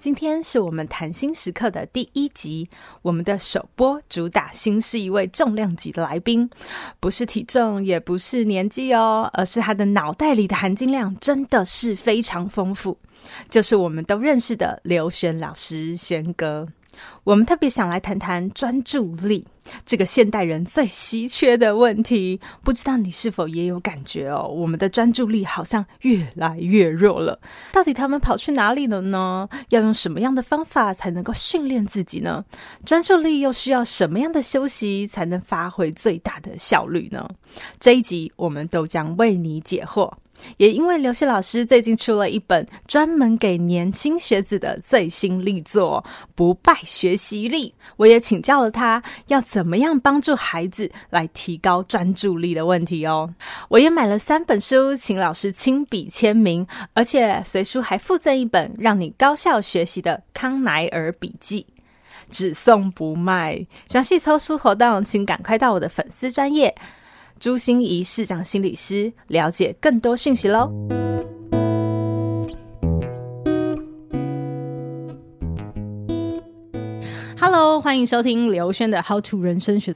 今天是我们谈心时刻的第一集，我们的首播主打新是一位重量级的来宾，不是体重，也不是年纪哦，而是他的脑袋里的含金量真的是非常丰富，就是我们都认识的刘璇老师，璇哥。我们特别想来谈谈专注力这个现代人最稀缺的问题，不知道你是否也有感觉哦？我们的专注力好像越来越弱了，到底他们跑去哪里了呢？要用什么样的方法才能够训练自己呢？专注力又需要什么样的休息才能发挥最大的效率呢？这一集我们都将为你解惑。也因为刘轩老师最近出了一本专门给年轻学子的最新力作《不败学习力》，我也请教了他要怎么样帮助孩子来提高专注力的问题哦。我也买了三本书，请老师亲笔签名，而且随书还附赠一本让你高效学习的康乃尔笔记，只送不卖。详细抽书活动，请赶快到我的粉丝专页。朱心怡市长心理师，了解更多讯息喽。Hello，欢迎收听刘轩的《How to 人生学》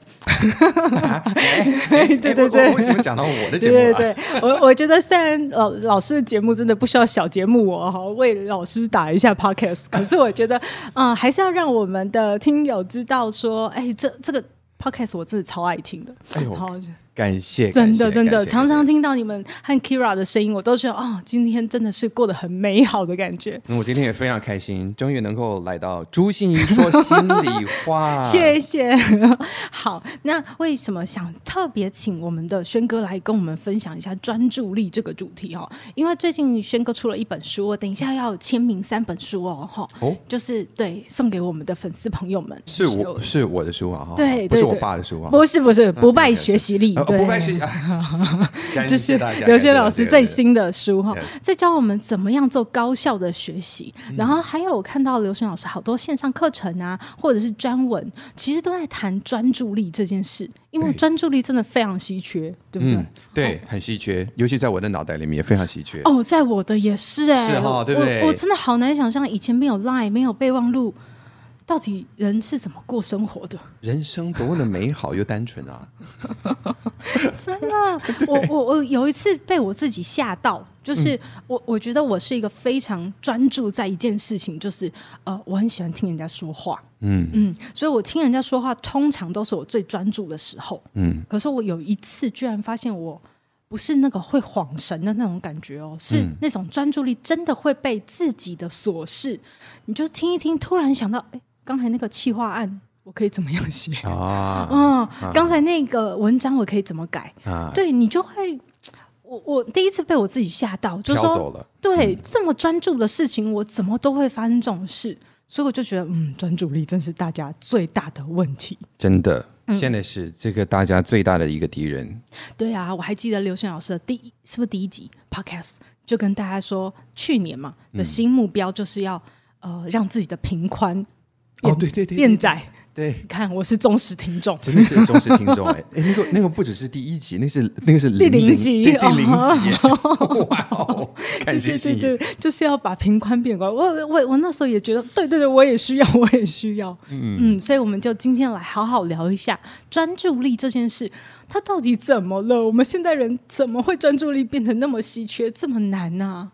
啊。对对对，为什么讲到我的节目？啊？对对对，我我觉得虽然老老师的节目真的不需要小节目哦，哈，为老师打一下 Podcast，可是我觉得，嗯，还是要让我们的听友知道说，哎，这这个 Podcast 我真的超爱听的。哎呦。感谢，真的真的，常常听到你们和 Kira 的声音，我都觉得哦，今天真的是过得很美好的感觉。那我今天也非常开心，终于能够来到朱心怡说心里话。谢谢。好，那为什么想特别请我们的轩哥来跟我们分享一下专注力这个主题哦？因为最近轩哥出了一本书，我等一下要签名三本书哦，哈，哦，就是对送给我们的粉丝朋友们。是我是我的书啊，哈，对，不是我爸的书啊，不是不是，不败学习力。对，就是刘轩老师最新的书哈，在教我们怎么样做高效的学习。然后还有我看到刘轩老师好多线上课程啊，或者是专文，其实都在谈专注力这件事。因为专注力真的非常稀缺，对不对？对，很稀缺，尤其在我的脑袋里面也非常稀缺。哦，在我的也是哎，是哈，对不对？我真的好难想象，以前没有 Line，没有备忘录。到底人是怎么过生活的？人生多么的美好又单纯啊！真的，我我我有一次被我自己吓到，就是、嗯、我我觉得我是一个非常专注在一件事情，就是呃，我很喜欢听人家说话，嗯嗯，所以我听人家说话通常都是我最专注的时候，嗯。可是我有一次居然发现我不是那个会恍神的那种感觉哦，是那种专注力真的会被自己的琐事，你就听一听，突然想到，哎。刚才那个企划案，我可以怎么样写 啊？嗯，刚才那个文章我可以怎么改啊？对，你就会，我我第一次被我自己吓到，就说对、嗯、这么专注的事情，我怎么都会发生这种事？所以我就觉得，嗯，专注力真是大家最大的问题。真的，现在是这个大家最大的一个敌人。嗯、对啊，我还记得刘轩老师的第一是不是第一集 Podcast 就跟大家说，去年嘛的新目标就是要、嗯、呃让自己的频宽。哦，对对对，变窄。对，你看我是忠实听众，真的是忠实听众哎 哎，那个那个不只是第一集，那是那个是第零集，第零集，哇哦，感谢对对对，就是要把平宽变宽。我我我那时候也觉得，对对对，我也需要，我也需要，嗯嗯，所以我们就今天来好好聊一下专注力这件事，它到底怎么了？我们现代人怎么会专注力变成那么稀缺，这么难呢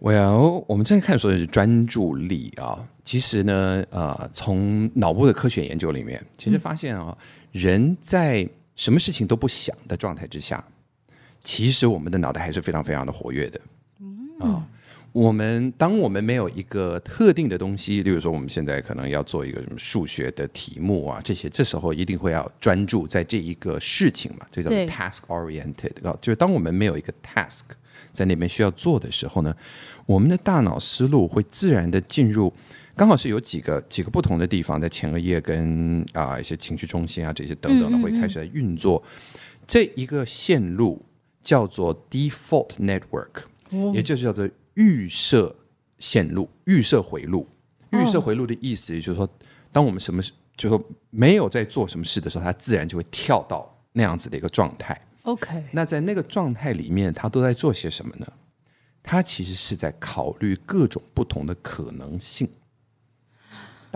？Well，我们现在看所谓的是专注力啊。其实呢，呃，从脑部的科学研究里面，其实发现啊，嗯、人在什么事情都不想的状态之下，其实我们的脑袋还是非常非常的活跃的。嗯啊，我们当我们没有一个特定的东西，例如说我们现在可能要做一个什么数学的题目啊，这些这时候一定会要专注在这一个事情嘛，这叫 task oriented 啊，对就是当我们没有一个 task 在那边需要做的时候呢，我们的大脑思路会自然的进入。刚好是有几个几个不同的地方，在前额叶跟啊、呃、一些情绪中心啊这些等等的会开始在运作。嗯嗯嗯这一个线路叫做 default network，、哦、也就是叫做预设线路、预设回路。预设回路的意思就是说，当我们什么事，就是说没有在做什么事的时候，它自然就会跳到那样子的一个状态。OK，那在那个状态里面，它都在做些什么呢？它其实是在考虑各种不同的可能性。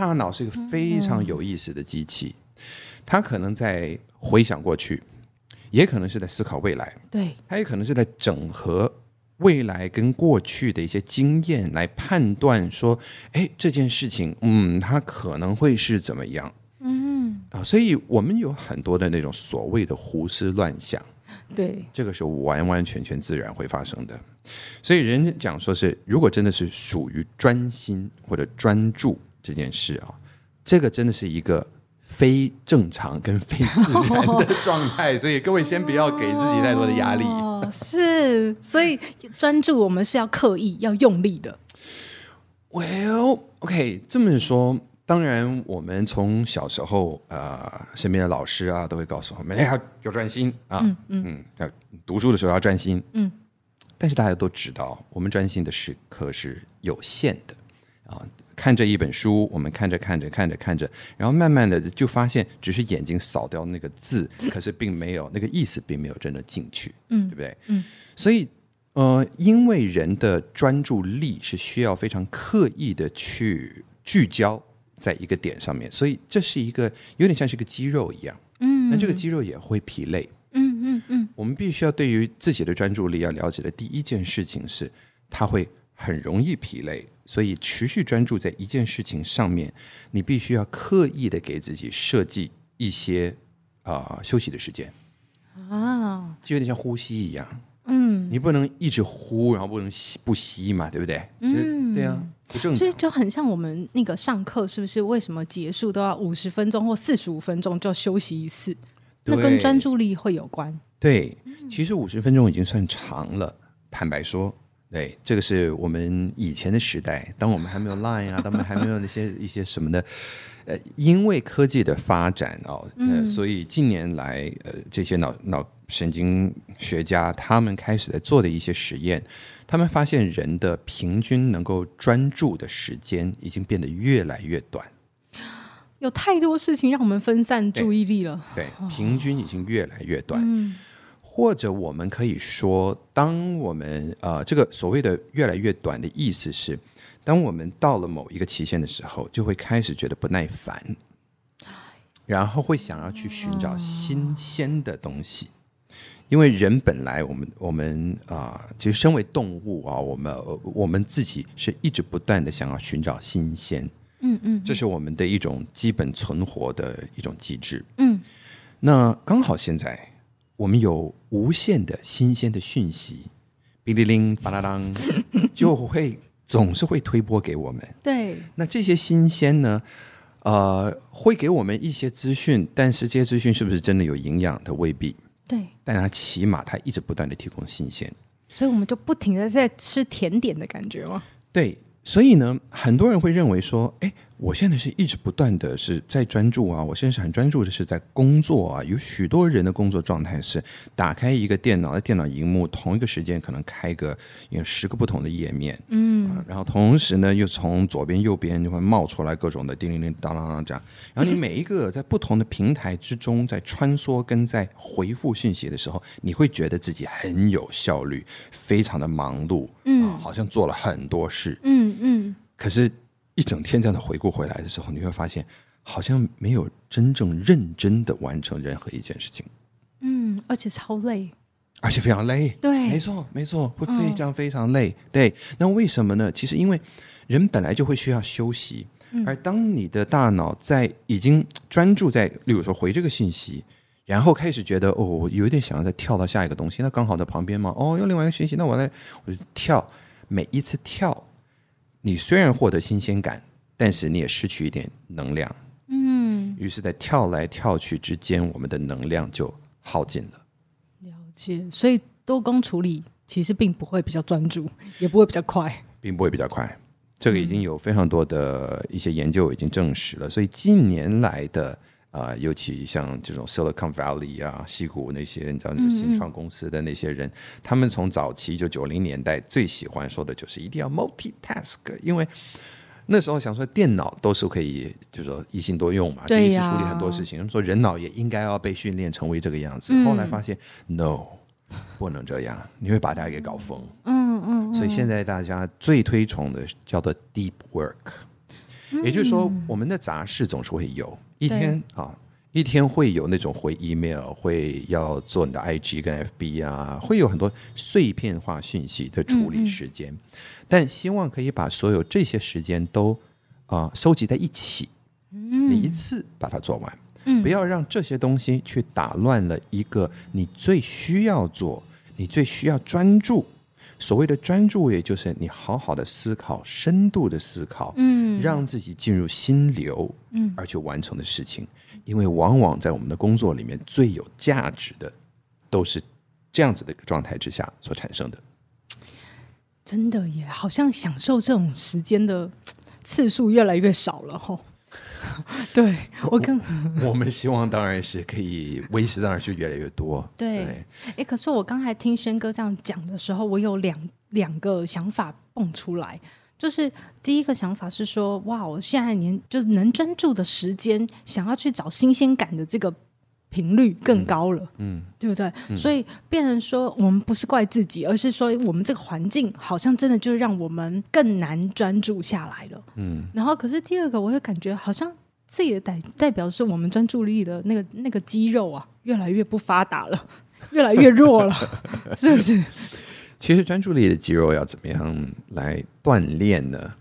大脑是一个非常有意思的机器，它可能在回想过去，也可能是在思考未来。对，它也可能是在整合未来跟过去的一些经验来判断说，哎，这件事情，嗯，它可能会是怎么样？嗯啊，所以我们有很多的那种所谓的胡思乱想。对，这个是完完全全自然会发生的，所以人讲说是，如果真的是属于专心或者专注这件事啊，这个真的是一个非正常跟非自然的状态，所以各位先不要给自己太多的压力。哦，是，所以专注我们是要刻意要用力的。Well, OK，这么说。当然，我们从小时候，呃，身边的老师啊，都会告诉我们，哎，要要专心啊，嗯嗯，要读书的时候要专心，嗯。但是大家都知道，我们专心的时刻是有限的啊。看着一本书，我们看着看着看着看着，然后慢慢的就发现，只是眼睛扫掉那个字，可是并没有那个意思，并没有真的进去，嗯，对不对？嗯。所以，呃，因为人的专注力是需要非常刻意的去聚焦。在一个点上面，所以这是一个有点像是个肌肉一样，嗯，那这个肌肉也会疲累，嗯嗯嗯。我们必须要对于自己的专注力要了解的第一件事情是，它会很容易疲累，所以持续专注在一件事情上面，你必须要刻意的给自己设计一些啊、呃、休息的时间，啊，就有点像呼吸一样，嗯，你不能一直呼，然后不能吸不吸嘛，对不对？嗯，对啊。所以就很像我们那个上课，是不是？为什么结束都要五十分钟或四十五分钟就休息一次？那跟专注力会有关。对，其实五十分钟已经算长了。坦白说，对，这个是我们以前的时代，当我们还没有 Line 啊，当我们还没有那些一些什么的，呃，因为科技的发展哦，呃，所以近年来，呃，这些脑脑神经学家他们开始在做的一些实验。他们发现人的平均能够专注的时间已经变得越来越短，有太多事情让我们分散注意力了。对，对，平均已经越来越短。嗯，或者我们可以说，当我们呃，这个所谓的越来越短的意思是，当我们到了某一个期限的时候，就会开始觉得不耐烦，然后会想要去寻找新鲜的东西。因为人本来我们我们啊、呃，其实身为动物啊，我们我们自己是一直不断的想要寻找新鲜，嗯嗯，这是我们的一种基本存活的一种机制，嗯。那刚好现在我们有无限的新鲜的讯息，哔哩铃巴啦当，就会总是会推播给我们。对，那这些新鲜呢，呃，会给我们一些资讯，但是这些资讯是不是真的有营养它？未必。对，但它起码它一直不断的提供新鲜，所以我们就不停的在吃甜点的感觉吗？对，所以呢，很多人会认为说，哎。我现在是一直不断的是在专注啊，我现在是很专注的是在工作啊。有许多人的工作状态是打开一个电脑的电脑荧幕，同一个时间可能开个有十个不同的页面，嗯、啊，然后同时呢又从左边右边就会冒出来各种的叮铃铃当当当这样，然后你每一个在不同的平台之中在穿梭跟在回复信息的时候，你会觉得自己很有效率，非常的忙碌，嗯、啊，好像做了很多事，嗯嗯，可是。一整天这样的回顾回来的时候，你会发现好像没有真正认真的完成任何一件事情。嗯，而且超累，而且非常累。对，没错，没错，会非常非常累。嗯、对，那为什么呢？其实因为人本来就会需要休息，嗯、而当你的大脑在已经专注在，例如说回这个信息，然后开始觉得哦，我有点想要再跳到下一个东西，那刚好在旁边嘛，哦，有另外一个讯息，那我来，我就跳，每一次跳。你虽然获得新鲜感，但是你也失去一点能量。嗯，于是，在跳来跳去之间，我们的能量就耗尽了。了解，所以多工处理其实并不会比较专注，也不会比较快，并不会比较快。这个已经有非常多的一些研究已经证实了。所以近年来的啊、呃，尤其像这种 Silicon Valley 啊、西谷那些你知道那新创公司的那些人，嗯、他们从早期就九零年代最喜欢说的就是一定要 multitask，因为那时候想说电脑都是可以，就是说一心多用嘛，就一起处理很多事情。他们说人脑也应该要被训练成为这个样子。嗯、后来发现 no，不能这样，你会把大家给搞疯。嗯。嗯，所以现在大家最推崇的叫做 deep work，嗯，也就是说，我们的杂事总是会有一天啊，一天会有那种回 email，会要做你的 IG 跟 FB 啊，会有很多碎片化讯息的处理时间，嗯嗯，但希望可以把所有这些时间都啊收集在一起，嗯，你一次把它做完，嗯，不要让这些东西去打乱了一个你最需要做、你最需要专注。所谓的专注，也就是你好好的思考、深度的思考，嗯，让自己进入心流，嗯，而去完成的事情。因为往往在我们的工作里面，最有价值的都是这样子的一个状态之下所产生的。真的耶，好像享受这种时间的次数越来越少了吼。对我更我，我们希望当然是可以维持，当然是越来越多。对，哎，可是我刚才听轩哥这样讲的时候，我有两两个想法蹦出来，就是第一个想法是说，哇，我现在年就是能专注的时间，想要去找新鲜感的这个。频率更高了，嗯，嗯对不对？嗯、所以变成说，我们不是怪自己，而是说，我们这个环境好像真的就让我们更难专注下来了，嗯。然后，可是第二个，我会感觉好像这也代代表是我们专注力的那个那个肌肉啊，越来越不发达了，越来越弱了，是不是？其实专注力的肌肉要怎么样来锻炼呢？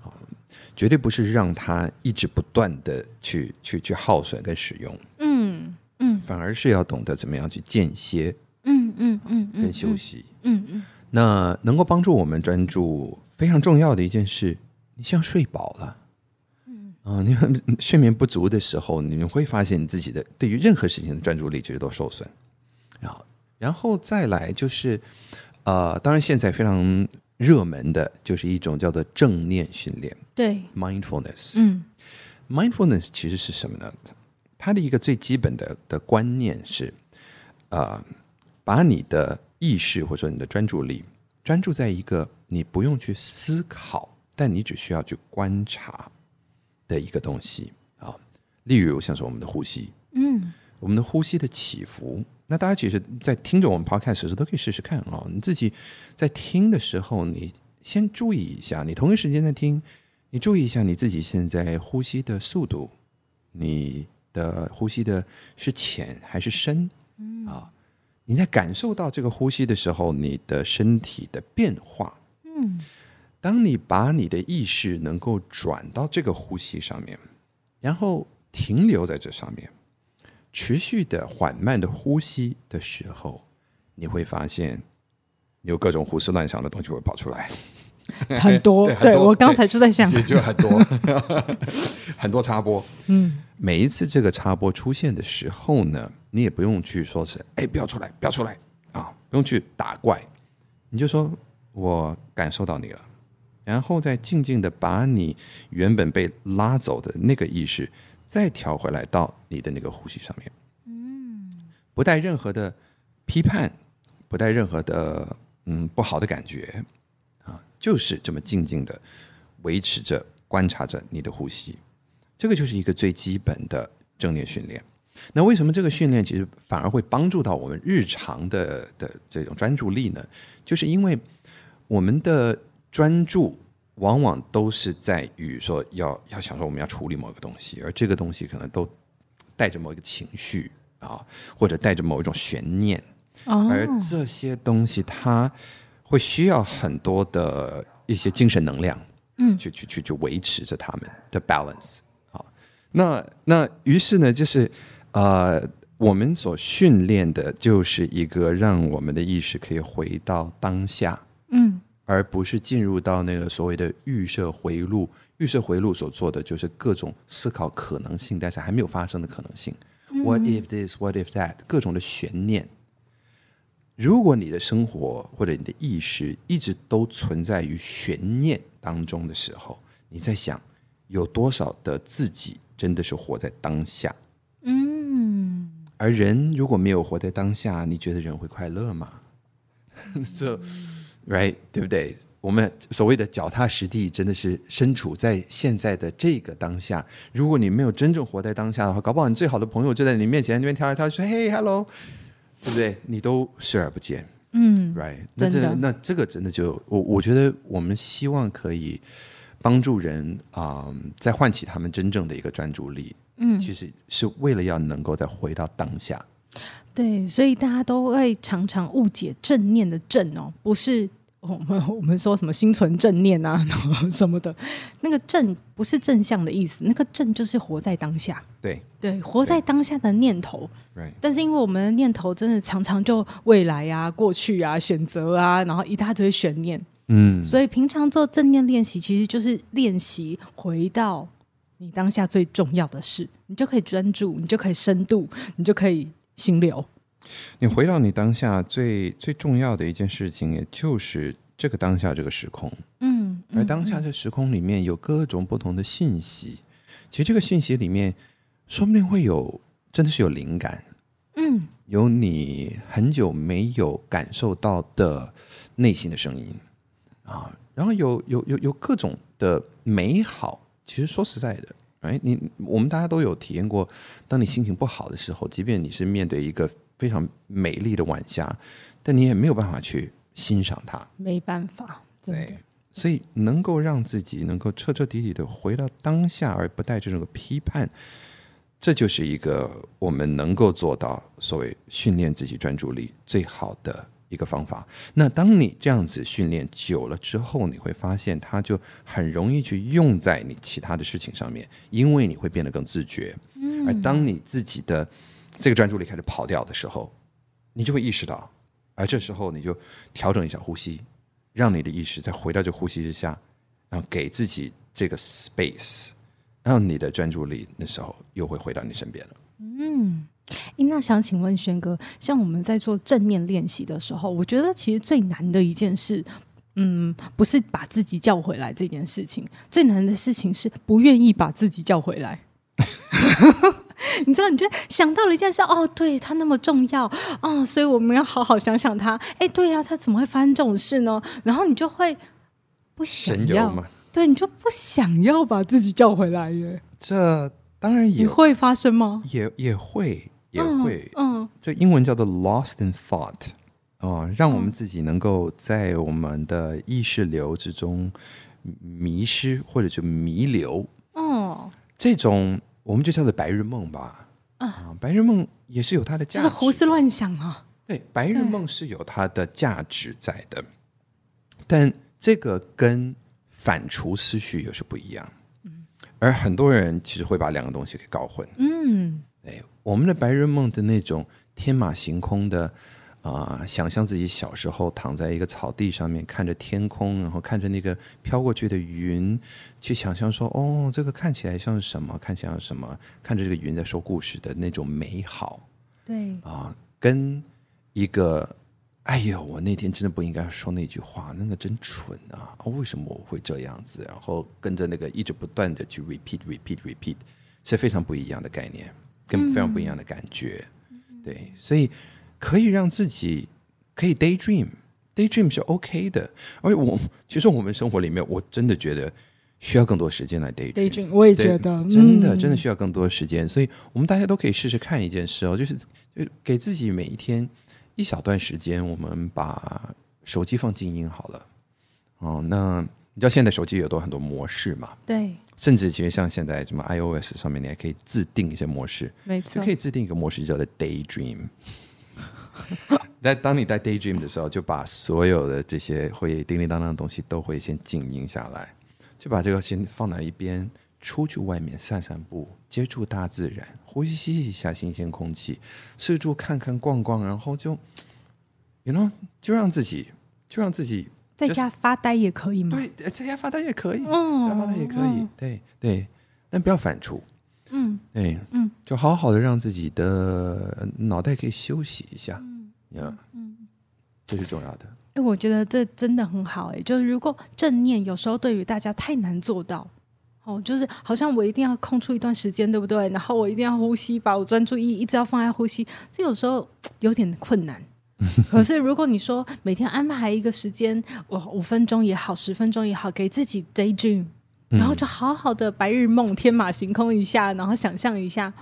绝对不是让它一直不断的去去去耗损跟使用，反而是要懂得怎么样去间歇，嗯嗯嗯，跟休息，嗯嗯。那能够帮助我们专注非常重要的一件事，你像睡饱了，嗯啊，你 睡眠不足的时候，你会发现你自己的对于任何事情的专注力其实都受损。然后，然后再来就是，呃，当然现在非常热门的就是一种叫做正念训练，对，mindfulness，嗯，mindfulness 其实是什么呢？它的一个最基本的的观念是，呃，把你的意识或者说你的专注力专注在一个你不用去思考，但你只需要去观察的一个东西啊。例如像是我们的呼吸，嗯，我们的呼吸的起伏。那大家其实，在听着我们 podcast 的时候，都可以试试看啊。你自己在听的时候，你先注意一下，你同一时间在听，你注意一下你自己现在呼吸的速度，你。的呼吸的是浅还是深？嗯啊，你在感受到这个呼吸的时候，你的身体的变化。嗯，当你把你的意识能够转到这个呼吸上面，然后停留在这上面，持续的缓慢的呼吸的时候，你会发现有各种胡思乱想的东西会跑出来。很多，对，对，我刚才就在想，就很多，很多插播。嗯，每一次这个插播出现的时候呢，你也不用去说是，哎，不要出来，不要出来啊，不用去打怪，你就说我感受到你了，然后再静静的把你原本被拉走的那个意识再调回来到你的那个呼吸上面。嗯，不带任何的批判，不带任何的嗯不好的感觉。就是这么静静的维持着、观察着你的呼吸，这个就是一个最基本的正念训练。那为什么这个训练其实反而会帮助到我们日常的的这种专注力呢？就是因为我们的专注往往都是在于说要要想说我们要处理某个东西，而这个东西可能都带着某一个情绪啊，或者带着某一种悬念，而这些东西它。会需要很多的一些精神能量，嗯，去去去去维持着他们的 balance 啊。那那于是呢，就是呃，我们所训练的就是一个让我们的意识可以回到当下，嗯，而不是进入到那个所谓的预设回路。预设回路所做的就是各种思考可能性，但是还没有发生的可能性。嗯，What if this? What if that? 各种的悬念。如果你的生活或者你的意识一直都存在于悬念当中的时候，你在想有多少的自己真的是活在当下？嗯，而人如果没有活在当下，你觉得人会快乐吗？这、so, right 对不对？我们所谓的脚踏实地，真的是身处在现在的这个当下。如果你没有真正活在当下的话，搞不好你最好的朋友就在你面前那边跳来跳去，说：“嘿，hello，对不对？”你都视而不见。嗯，right，那这那这个真的就我我觉得我们希望可以帮助人啊、呃，再唤起他们真正的一个专注力。嗯，其实是为了要能够再回到当下。对，所以大家都会常常误解正念的正哦，不是。我们我们说什么心存正念啊，什么的，那个正不是正向的意思，那个正就是活在当下。对对，活在当下的念头。对。但是因为我们的念头真的常常就未来啊、过去啊、选择啊，然后一大堆悬念。嗯。所以平常做正念练习，其实就是练习回到你当下最重要的事，你就可以专注，你就可以深度，你就可以心流。你回到你当下最最重要的一件事情，也就是这个当下这个时空。嗯，而当下这时空里面有各种不同的信息，其实这个信息里面，说不定会有真的是有灵感。嗯，有你很久没有感受到的内心的声音啊，然后有有有有各种的美好。其实说实在的，哎，你我们大家都有体验过，当你心情不好的时候，即便你是面对一个。非常美丽的晚霞，但你也没有办法去欣赏它，没办法。对，所以能够让自己能够彻彻底底的回到当下，而不带着这种批判，这就是一个我们能够做到所谓训练自己专注力最好的一个方法。那当你这样子训练久了之后，你会发现它就很容易去用在你其他的事情上面，因为你会变得更自觉。嗯，而当你自己的这个专注力开始跑掉的时候，你就会意识到，而这时候你就调整一下呼吸，让你的意识再回到这呼吸之下，然后给自己这个 space，让你的专注力那时候又会回到你身边了。嗯，那想请问轩哥，像我们在做正念练习的时候，我觉得其实最难的一件事，嗯，不是把自己叫回来这件事情，最难的事情是不愿意把自己叫回来。你知道，你就想到了一件事，哦，对，他那么重要哦，所以我们要好好想想他。哎，对呀，他怎么会发生这种事呢？然后你就会不想要，对，你就不想要把自己叫回来耶。这当然也会发生吗？也也会也会，嗯，这英文叫做 lost in thought，哦，让我们自己能够在我们的意识流之中迷失或者就弥留，哦，这种。我们就叫做白日梦吧，啊，白日梦也是有它的价值，就是胡思乱想啊。对，白日梦是有它的价值在的，但这个跟反刍思绪又是不一样。嗯，而很多人其实会把两个东西给搞混。嗯，哎，我们的白日梦的那种天马行空的。啊、呃，想象自己小时候躺在一个草地上面，看着天空，然后看着那个飘过去的云，去想象说，哦，这个看起来像是什么？看起来像什么？看着这个云在说故事的那种美好。对啊、呃，跟一个，哎呦，我那天真的不应该说那句话，那个真蠢啊！哦，为什么我会这样子？然后跟着那个一直不断的去 repeat repeat repeat，是非常不一样的概念，跟非常不一样的感觉。嗯、对，所以。可以让自己可以 daydream，daydream 是 OK 的。而我其实我们生活里面，我真的觉得需要更多时间来 daydream。Day 我也觉得，真的真的需要更多时间。所以我们大家都可以试试看一件事哦，就是就给自己每一天一小段时间，我们把手机放静音好了。哦，那你知道现在手机有多很多模式嘛？对。甚至其实像现在什么 iOS 上面，你还可以自定一些模式。没错。就可以自定一个模式叫做 daydream。在当你在 daydream 的时候，就把所有的这些会叮叮当当的东西都会先静音下来，就把这个先放在一边，出去外面散散步，接触大自然，呼吸一下新鲜空气，四处看看逛逛，然后就，you know，就让自己，就让自己在家发呆也可以吗？对，在家发呆也可以，嗯，在家发呆也可以，嗯、对对，但不要反刍。嗯，哎，嗯，就好好的让自己的脑袋可以休息一下，嗯，呀，嗯，这是重要的。哎，我觉得这真的很好，哎，就是如果正念有时候对于大家太难做到，哦，就是好像我一定要空出一段时间，对不对？然后我一定要呼吸，把我专注意一直要放在呼吸，这有时候有点困难。可是如果你说每天安排一个时间，我五分钟也好，十分钟也好，给自己 daydream，然后就好好的白日梦、天马行空一下，然后想象一下，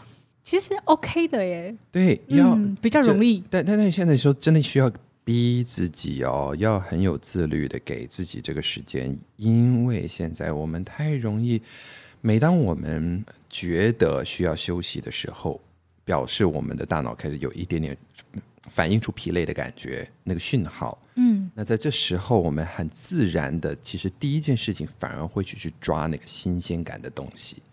其实 OK 的耶。对，要、嗯、比较容易。但但但现在说真的需要逼自己哦，要很有自律的给自己这个时间，因为现在我们太容易，每当我们觉得需要休息的时候，表示我们的大脑开始有一点点。反映出疲累的感觉，那个讯号。嗯，那在这时候，我们很自然的，其实第一件事情反而会去去抓那个新鲜感的东西，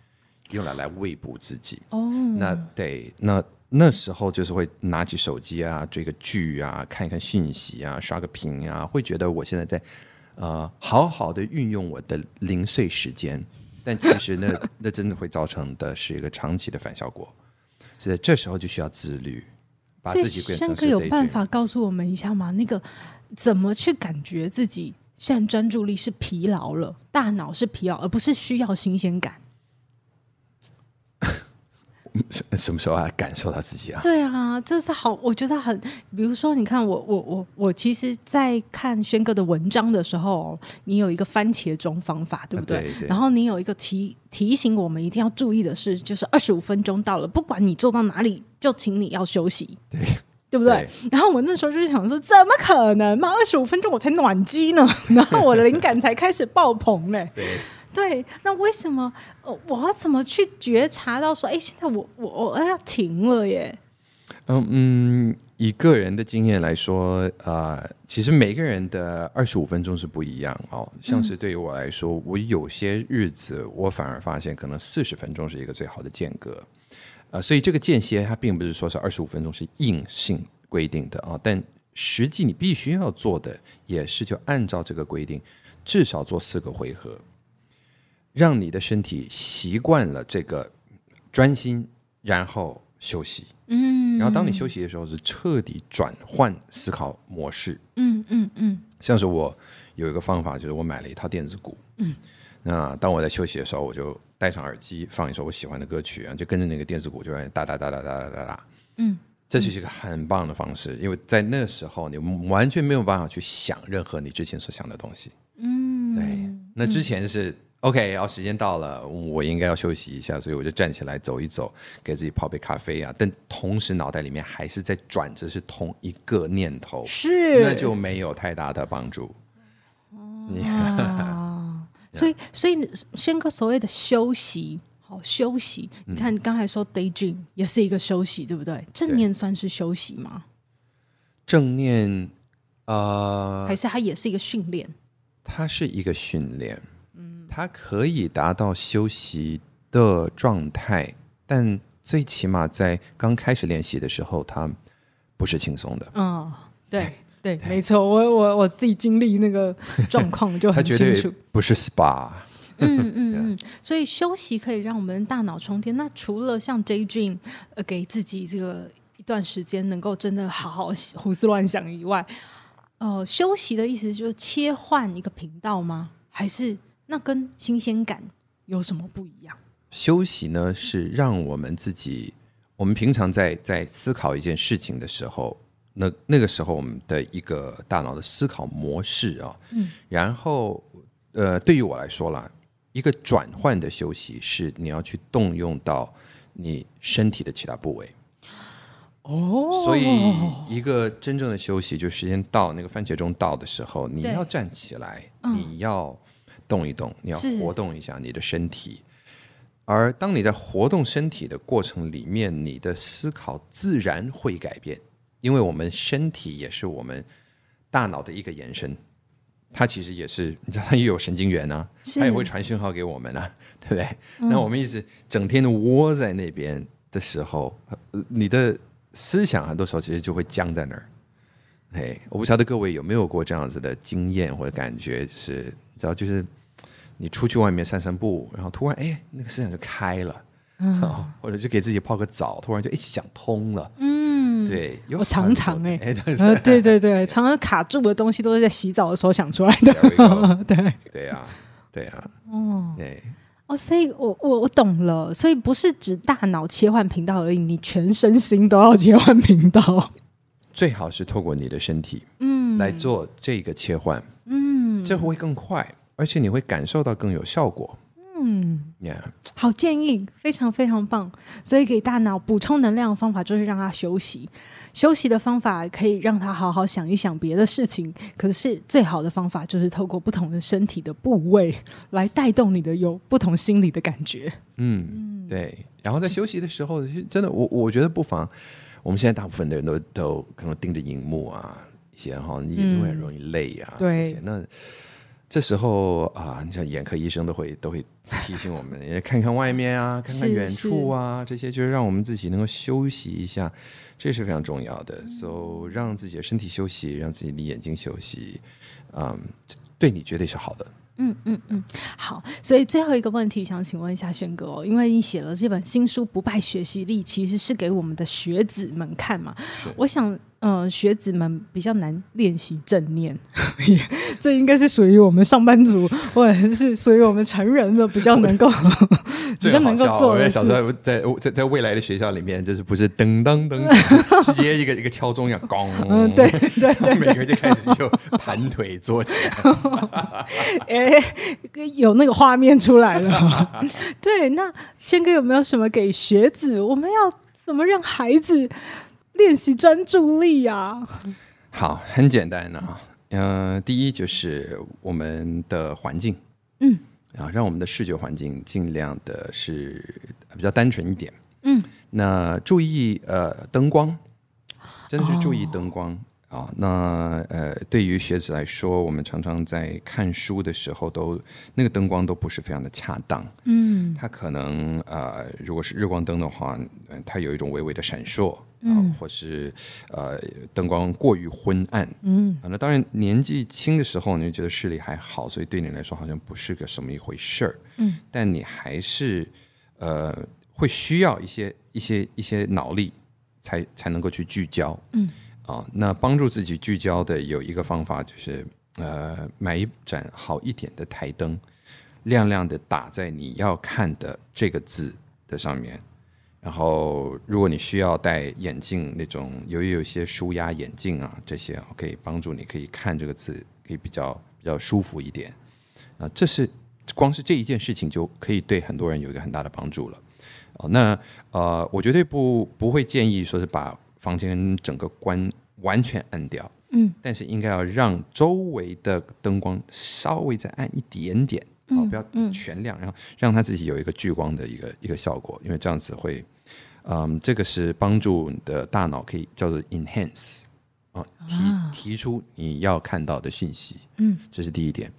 用来来喂补自己。哦，那对，那那时候就是会拿起手机啊，追个剧啊，看一看讯息啊，刷个屏啊，会觉得我现在在呃好好的运用我的零碎时间，但其实那 那真的会造成的是一个长期的反效果。所以在这时候就需要自律。把自己变成是 Daydream。轩哥有办法告诉我们一下吗？那个怎么去感觉自己现在专注力是疲劳了，大脑是疲劳，而不是需要新鲜感？什什么时候还感受到自己啊？对啊，就是好，我觉得很。比如说，你看我我我我，其实，在看轩哥的文章的时候，你有一个番茄钟方法，对不对？啊、对对，然后你有一个提提醒我们一定要注意的是，就是二十五分钟到了，不管你做到哪里，就请你要休息，对对不对，对？然后我那时候就想说，怎么可能嘛？二十五分钟我才暖机呢，然后我的灵感才开始爆棚嘞。对。那为什么？我要怎么去觉察到说，哎，现在我我我要停了耶？嗯嗯，以个人的经验来说，啊、呃，其实每个人的二十五分钟是不一样哦。像是对于我来说，嗯、我有些日子我反而发现，可能四十分钟是一个最好的间隔。呃，所以这个间歇它并不是说是二十五分钟是硬性规定的啊、哦，但实际你必须要做的也是就按照这个规定，至少做四个回合。让你的身体习惯了这个专心，然后休息。嗯，然后当你休息的时候，是彻底转换思考模式。嗯嗯嗯。像是我有一个方法，就是我买了一套电子鼓。嗯。那当我在休息的时候，我就戴上耳机，放一首我喜欢的歌曲，然后就跟着那个电子鼓就会哒哒哒哒哒哒哒哒。嗯。这就是一个很棒的方式，因为在那时候你完全没有办法去想任何你之前所想的东西。嗯。对。那之前是。OK，然后时间到了，我应该要休息一下，所以我就站起来走一走，给自己泡杯咖啡啊。但同时脑袋里面还是在转着是同一个念头，是那就没有太大的帮助。啊，所以所以轩哥所谓的休息，好休息。你看刚才说 daydream 也是一个休息，对不对？正念算是休息吗？正念，呃，还是它也是一个训练？它是一个训练。它可以达到休息的状态，但最起码在刚开始练习的时候，他不是轻松的。嗯，对对，对，没错，我我我自己经历那个状况就很清楚，不是 SPA。嗯 嗯嗯，所以休息可以让我们大脑充电。那除了像 Daydream，呃，给自己这个一段时间能够真的好好胡思乱想以外，呃，休息的意思就是切换一个频道吗？还是？那跟新鲜感有什么不一样？休息呢，是让我们自己，我们平常在在思考一件事情的时候，那那个时候我们的一个大脑的思考模式啊，嗯，然后呃，对于我来说啦，一个转换的休息是你要去动用到你身体的其他部位。哦，所以一个真正的休息，就时间到那个番茄钟到的时候，你要站起来，嗯，你要。动一动，你要活动一下你的身体。而当你在活动身体的过程里面，你的思考自然会改变，因为我们身体也是我们大脑的一个延伸，它其实也是，你知道，它也有神经元啊，它也会传讯号给我们啊，对不对？嗯。那我们一直整天的窝在那边的时候，你的思想很多时候其实就会僵在那儿。嘿，我不晓得各位有没有过这样子的经验或者感觉，就是。知道，就是你出去外面散散步，然后突然哎，那个思想就开了，嗯，或者就给自己泡个澡，突然就一起想通了。嗯，对，我常常哎，哎，对对。对，常常卡住的东西都是在洗澡的时候想出来的。对。对呀，对呀，哦，对。哦，所以我我我懂了，所以不是指大脑切换频道而已，你全身心都要切换频道。最好是透过你的身体，嗯，来做这个切换，嗯，这会更快，而且你会感受到更有效果。嗯，Yeah，好建议，非常非常棒。所以给大脑补充能量的方法就是让它休息。休息的方法可以让他好好想一想别的事情，可是最好的方法就是透过不同的身体的部位来带动你的有不同心理的感觉。嗯，对。然后在休息的时候，真的，我我觉得不妨，我们现在大部分的人都都可能盯着荧幕啊，一些哈，你也都很容易累啊。这些那这时候啊，你像眼科医生都会都会提醒我们，也看看外面啊，看看远处啊，这些就是让我们自己能够休息一下。这是非常重要的，所以让自己的身体休息，让自己的眼睛休息，嗯，对你绝对是好的。嗯嗯嗯，好。所以最后一个问题想请问一下轩哥哦，因为你写了这本新书《不败学习力》，其实是给我们的学子们看嘛，我想。嗯，学子们比较难练习正念，这应该是属于我们上班族或者是属于我们成人的比较能够 比较能够做的事。小时候在在在未来的学校里面，就是不是噔噔噔，直接一个一个敲钟一样，咣。嗯，对对对，每个人就开始就盘腿坐起来。哎，有那个画面出来了。对，那谦哥有没有什么给学子？我们要怎么让孩子？练习专注力呀、啊，好，很简单的啊，嗯、呃，第一就是我们的环境，嗯，啊，让我们的视觉环境尽量的是比较单纯一点，嗯，那注意呃灯光，真的是注意灯光。哦。啊，那呃，对于学子来说，我们常常在看书的时候都，都那个灯光都不是非常的恰当。嗯，它可能呃，如果是日光灯的话，它有一种微微的闪烁，嗯，或是呃，灯光过于昏暗。嗯，那当然年纪轻的时候，你就觉得视力还好，所以对你来说好像不是个什么一回事儿。嗯，但你还是呃，会需要一些一些一些脑力才才能够去聚焦。嗯。啊、哦，那帮助自己聚焦的有一个方法，就是呃，买一盏好一点的台灯，亮亮的打在你要看的这个字的上面。然后，如果你需要戴眼镜，那种由于有一些舒压眼镜啊，这些可以帮助你可以看这个字，可以比较比较舒服一点。啊，这是光是这一件事情就可以对很多人有一个很大的帮助了。哦，那呃，我绝对不不会建议说是把。房间整个关完全暗掉，嗯，但是应该要让周围的灯光稍微再暗一点点，啊、嗯，不要全亮，然后让他自己有一个聚光的一个一个效果，因为这样子会，嗯，这个是帮助你的大脑可以叫做 enhance 啊，提提出你要看到的讯息，嗯，这是第一点。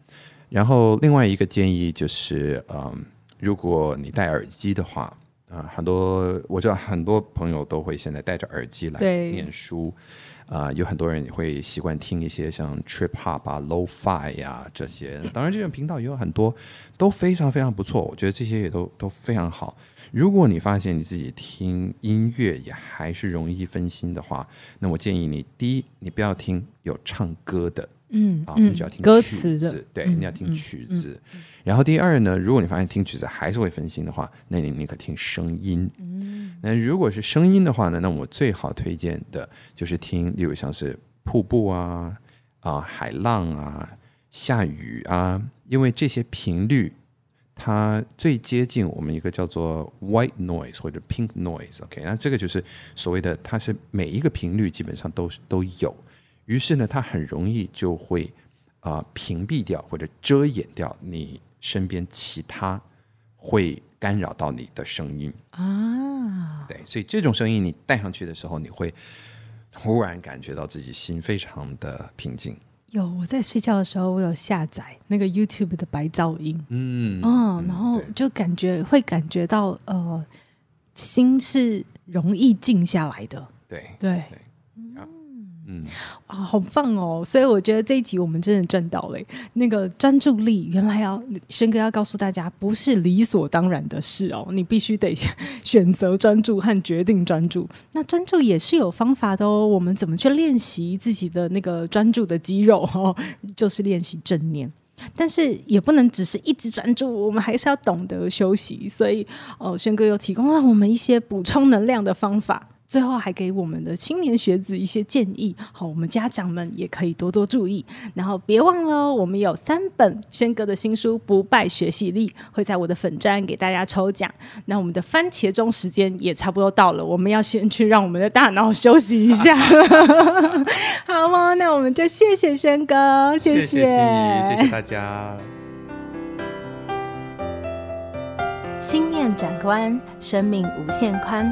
然后另外一个建议就是，嗯，如果你戴耳机的话。啊、呃，很多我知道很多朋友都会现在戴着耳机来念书，啊、呃，有很多人也会习惯听一些像 trip hop 啊、low fi 呀、啊、这些。当然，这种频道也有很多都非常非常不错，我觉得这些也都都非常好。如果你发现你自己听音乐也还是容易分心的话，那我建议你，第一，你不要听有唱歌的。嗯，啊，你只要听歌词的，对，你要听曲子。然后第二呢，如果你发现听曲子还是会分心的话，那你你可听声音。嗯，那如果是声音的话呢，那我最好推荐的就是听，例如像是瀑布啊、啊海浪啊、下雨啊，因为这些频率它最接近我们一个叫做 white noise 或者 pink noise。OK，那这个就是所谓的，它是每一个频率基本上都都有。于是呢，它很容易就会啊、呃、屏蔽掉或者遮掩掉你身边其他会干扰到你的声音啊。对，所以这种声音你戴上去的时候，你会突然感觉到自己心非常的平静。有，我在睡觉的时候，我有下载那个 YouTube 的白噪音，嗯嗯，然后就感觉会感觉到呃，心是容易静下来的。对对。对嗯啊，好棒哦！所以我觉得这一集我们真的赚到了。那个专注力，原来要轩哥要告诉大家，不是理所当然的事哦，你必须得选择专注和决定专注。那专注也是有方法的哦。我们怎么去练习自己的那个专注的肌肉？哦，就是练习正念。但是也不能只是一直专注，我们还是要懂得休息。所以，哦，轩哥又提供了我们一些补充能量的方法。最后还给我们的青年学子一些建议，好，我们家长们也可以多多注意。然后别忘了，我们有三本轩哥的新书《不败学习力》会在我的粉专给大家抽奖。那我们的番茄钟时间也差不多到了，我们要先去让我们的大脑休息一下。好吗？那我们就谢谢轩哥，谢谢，谢谢，大家。心念转关，生命无限宽。